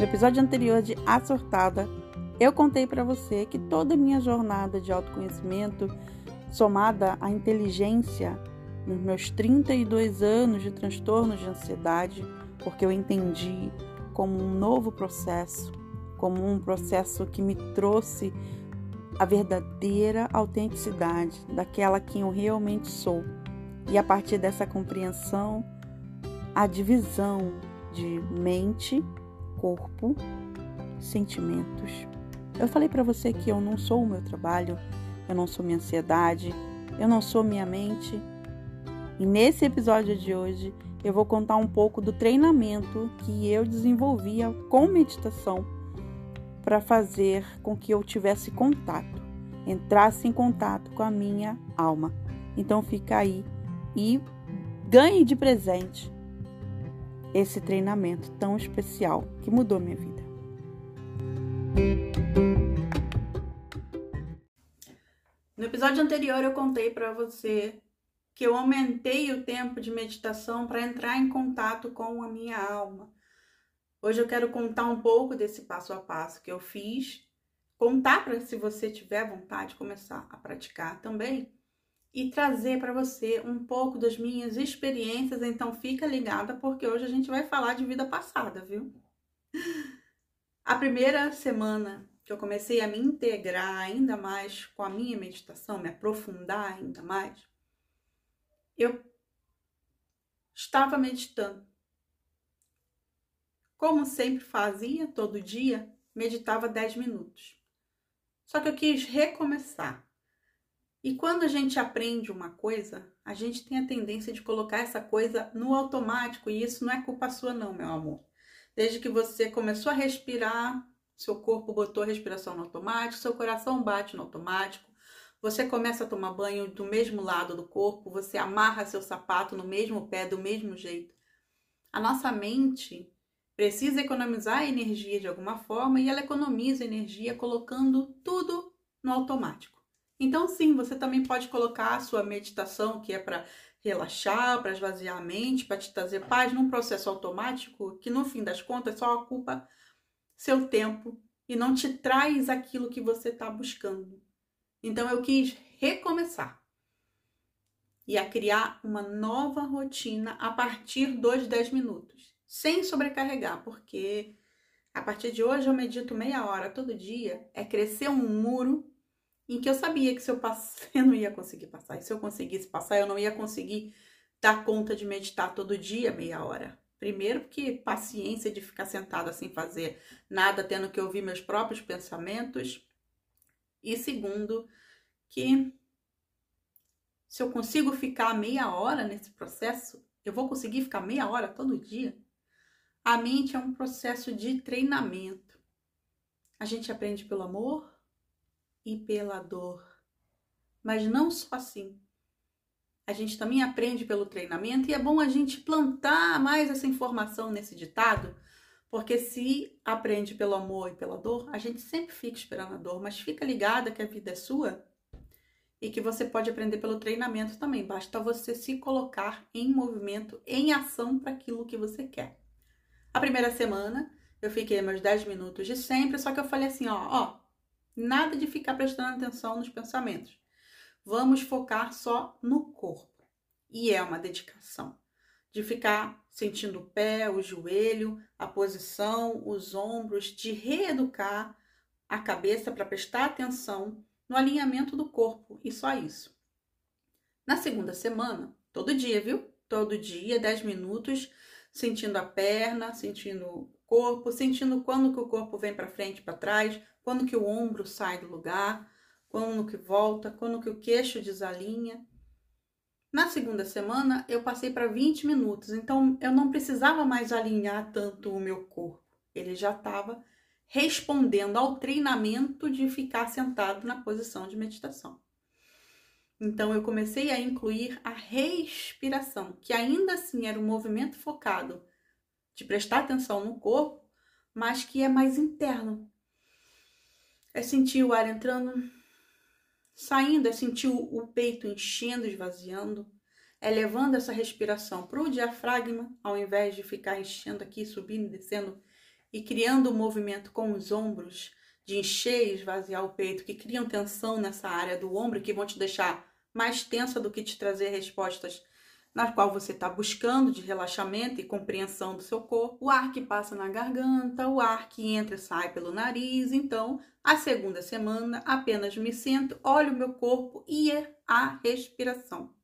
No episódio anterior de A Sortada, eu contei para você que toda a minha jornada de autoconhecimento, somada à inteligência nos meus 32 anos de transtorno de ansiedade, porque eu entendi como um novo processo, como um processo que me trouxe a verdadeira autenticidade daquela que eu realmente sou. E a partir dessa compreensão, a divisão de mente, corpo, sentimentos. Eu falei para você que eu não sou o meu trabalho, eu não sou minha ansiedade, eu não sou minha mente. E nesse episódio de hoje, eu vou contar um pouco do treinamento que eu desenvolvia com meditação para fazer com que eu tivesse contato, entrasse em contato com a minha alma. Então fica aí e ganhe de presente esse treinamento tão especial que mudou minha vida. No episódio anterior eu contei para você que eu aumentei o tempo de meditação para entrar em contato com a minha alma. Hoje eu quero contar um pouco desse passo a passo que eu fiz, contar para se você tiver vontade de começar a praticar também e trazer para você um pouco das minhas experiências. Então fica ligada porque hoje a gente vai falar de vida passada, viu? A primeira semana que eu comecei a me integrar ainda mais com a minha meditação, me aprofundar ainda mais, eu estava meditando. Como sempre fazia, todo dia, meditava 10 minutos. Só que eu quis recomeçar e quando a gente aprende uma coisa, a gente tem a tendência de colocar essa coisa no automático, e isso não é culpa sua, não, meu amor. Desde que você começou a respirar, seu corpo botou a respiração no automático, seu coração bate no automático, você começa a tomar banho do mesmo lado do corpo, você amarra seu sapato no mesmo pé, do mesmo jeito. A nossa mente precisa economizar energia de alguma forma e ela economiza energia colocando tudo no automático. Então, sim, você também pode colocar a sua meditação, que é para relaxar, para esvaziar a mente, para te trazer paz, num processo automático que, no fim das contas, só ocupa seu tempo e não te traz aquilo que você está buscando. Então, eu quis recomeçar e a criar uma nova rotina a partir dos 10 minutos, sem sobrecarregar, porque a partir de hoje eu medito meia hora todo dia, é crescer um muro em que eu sabia que se eu passasse, eu não ia conseguir passar. E se eu conseguisse passar, eu não ia conseguir dar conta de meditar todo dia meia hora. Primeiro, porque paciência de ficar sentada sem fazer nada, tendo que ouvir meus próprios pensamentos. E segundo, que se eu consigo ficar meia hora nesse processo, eu vou conseguir ficar meia hora todo dia. A mente é um processo de treinamento. A gente aprende pelo amor, e pela dor. Mas não só assim. A gente também aprende pelo treinamento e é bom a gente plantar mais essa informação nesse ditado, porque se aprende pelo amor e pela dor, a gente sempre fica esperando a dor, mas fica ligada que a vida é sua e que você pode aprender pelo treinamento também. Basta você se colocar em movimento, em ação para aquilo que você quer. A primeira semana eu fiquei meus 10 minutos de sempre, só que eu falei assim, ó, ó, Nada de ficar prestando atenção nos pensamentos. Vamos focar só no corpo. E é uma dedicação de ficar sentindo o pé, o joelho, a posição, os ombros, de reeducar a cabeça para prestar atenção no alinhamento do corpo e só isso. Na segunda semana, todo dia, viu? Todo dia, 10 minutos, sentindo a perna, sentindo corpo, sentindo quando que o corpo vem para frente, para trás, quando que o ombro sai do lugar, quando que volta, quando que o queixo desalinha. Na segunda semana, eu passei para 20 minutos, então eu não precisava mais alinhar tanto o meu corpo. Ele já estava respondendo ao treinamento de ficar sentado na posição de meditação. Então eu comecei a incluir a respiração, que ainda assim era um movimento focado de prestar atenção no corpo, mas que é mais interno, é sentir o ar entrando, saindo, é sentir o peito enchendo, esvaziando, é levando essa respiração para o diafragma, ao invés de ficar enchendo aqui, subindo e descendo e criando um movimento com os ombros de encher e esvaziar o peito, que criam tensão nessa área do ombro, que vão te deixar mais tensa do que te trazer respostas na qual você está buscando de relaxamento e compreensão do seu corpo, o ar que passa na garganta, o ar que entra e sai pelo nariz. Então, a segunda semana apenas me sento, olho o meu corpo e é a respiração.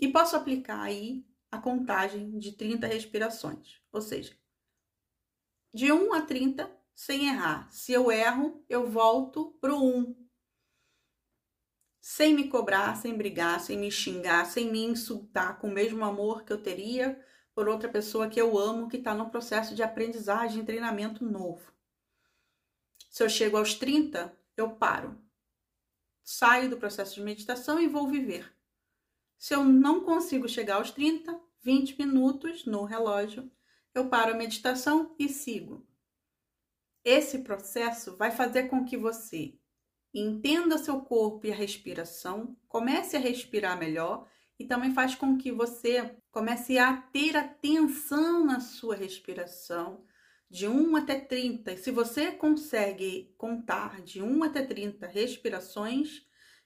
E posso aplicar aí a contagem de 30 respirações, ou seja, de 1 a 30 sem errar. Se eu erro, eu volto para o 1 sem me cobrar, sem brigar, sem me xingar, sem me insultar, com o mesmo amor que eu teria por outra pessoa que eu amo, que está no processo de aprendizagem, treinamento novo. Se eu chego aos 30, eu paro. Saio do processo de meditação e vou viver. Se eu não consigo chegar aos 30, 20 minutos no relógio, eu paro a meditação e sigo. Esse processo vai fazer com que você entenda seu corpo e a respiração, comece a respirar melhor e também faz com que você comece a ter atenção na sua respiração de 1 até 30. E se você consegue contar de 1 até 30 respirações,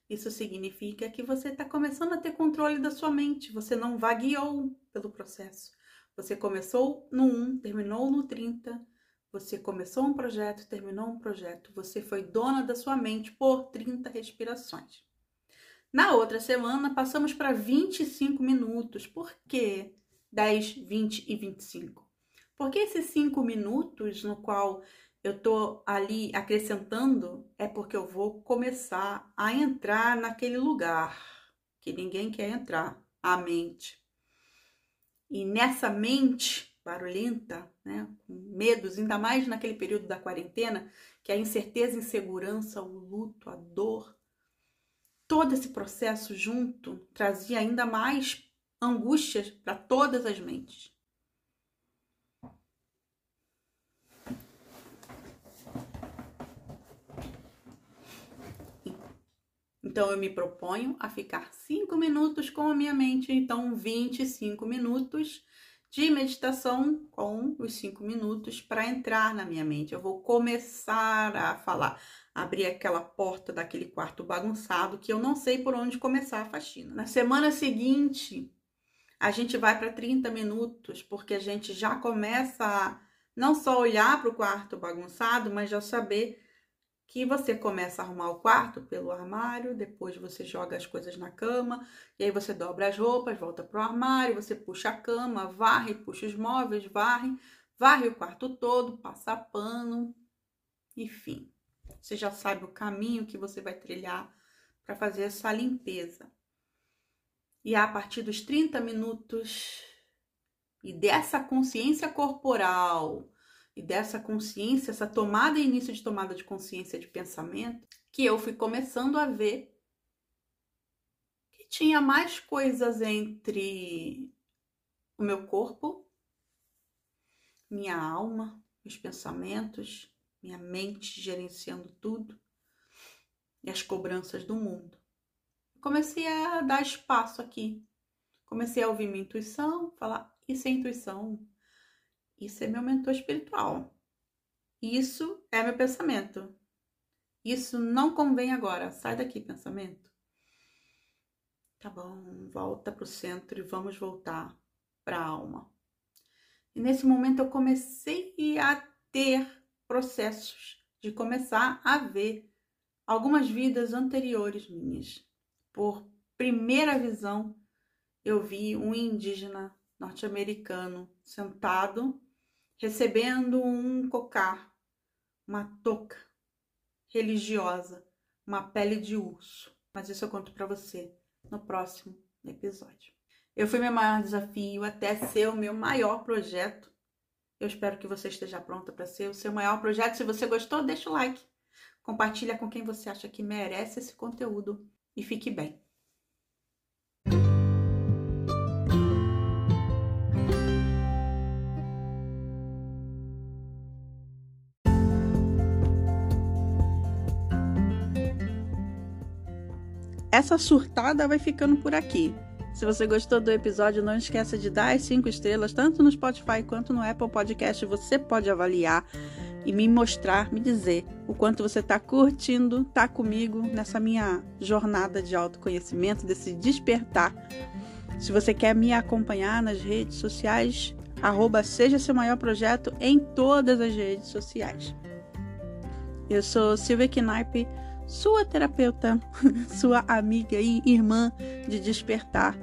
isso significa que você está começando a ter controle da sua mente, você não vagueou pelo processo. Você começou no 1, terminou no 30, você começou um projeto, terminou um projeto. Você foi dona da sua mente por 30 respirações. Na outra semana, passamos para 25 minutos. Por que 10, 20 e 25? Porque esses 5 minutos no qual eu tô ali acrescentando é porque eu vou começar a entrar naquele lugar que ninguém quer entrar, a mente. E nessa mente barulhenta, né, com medos, ainda mais naquele período da quarentena, que a incerteza, a insegurança, o luto, a dor, todo esse processo junto trazia ainda mais angústias para todas as mentes. Então eu me proponho a ficar cinco minutos com a minha mente, então 25 minutos de meditação com os cinco minutos para entrar na minha mente. Eu vou começar a falar, abrir aquela porta daquele quarto bagunçado que eu não sei por onde começar a faxina. Na semana seguinte, a gente vai para 30 minutos, porque a gente já começa a não só olhar para o quarto bagunçado, mas já saber que você começa a arrumar o quarto pelo armário, depois você joga as coisas na cama, e aí você dobra as roupas, volta pro armário, você puxa a cama, varre, puxa os móveis, varre, varre o quarto todo, passa pano, enfim. Você já sabe o caminho que você vai trilhar para fazer essa limpeza. E a partir dos 30 minutos e dessa consciência corporal, e dessa consciência, essa tomada e início de tomada de consciência de pensamento, que eu fui começando a ver que tinha mais coisas entre o meu corpo, minha alma, meus pensamentos, minha mente gerenciando tudo e as cobranças do mundo. Comecei a dar espaço aqui. Comecei a ouvir minha intuição, falar, isso é intuição, isso é meu mentor espiritual. Isso é meu pensamento. Isso não convém agora. Sai daqui, pensamento. Tá bom, volta para o centro e vamos voltar para a alma. E nesse momento eu comecei a ter processos de começar a ver algumas vidas anteriores minhas. Por primeira visão, eu vi um indígena norte-americano sentado recebendo um cocar, uma touca religiosa, uma pele de urso. Mas isso eu conto para você no próximo episódio. Eu fui meu maior desafio até ser o meu maior projeto. Eu espero que você esteja pronta para ser o seu maior projeto. Se você gostou, deixa o like. Compartilha com quem você acha que merece esse conteúdo e fique bem. Essa surtada vai ficando por aqui. Se você gostou do episódio, não esqueça de dar as cinco estrelas, tanto no Spotify quanto no Apple Podcast. Você pode avaliar e me mostrar, me dizer o quanto você está curtindo, tá comigo nessa minha jornada de autoconhecimento, desse despertar. Se você quer me acompanhar nas redes sociais, arroba Seja Seu Maior Projeto em todas as redes sociais. Eu sou Silvia Knaip, sua terapeuta, sua amiga e irmã de despertar.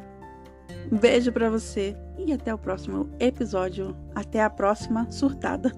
Um beijo para você e até o próximo episódio. Até a próxima surtada.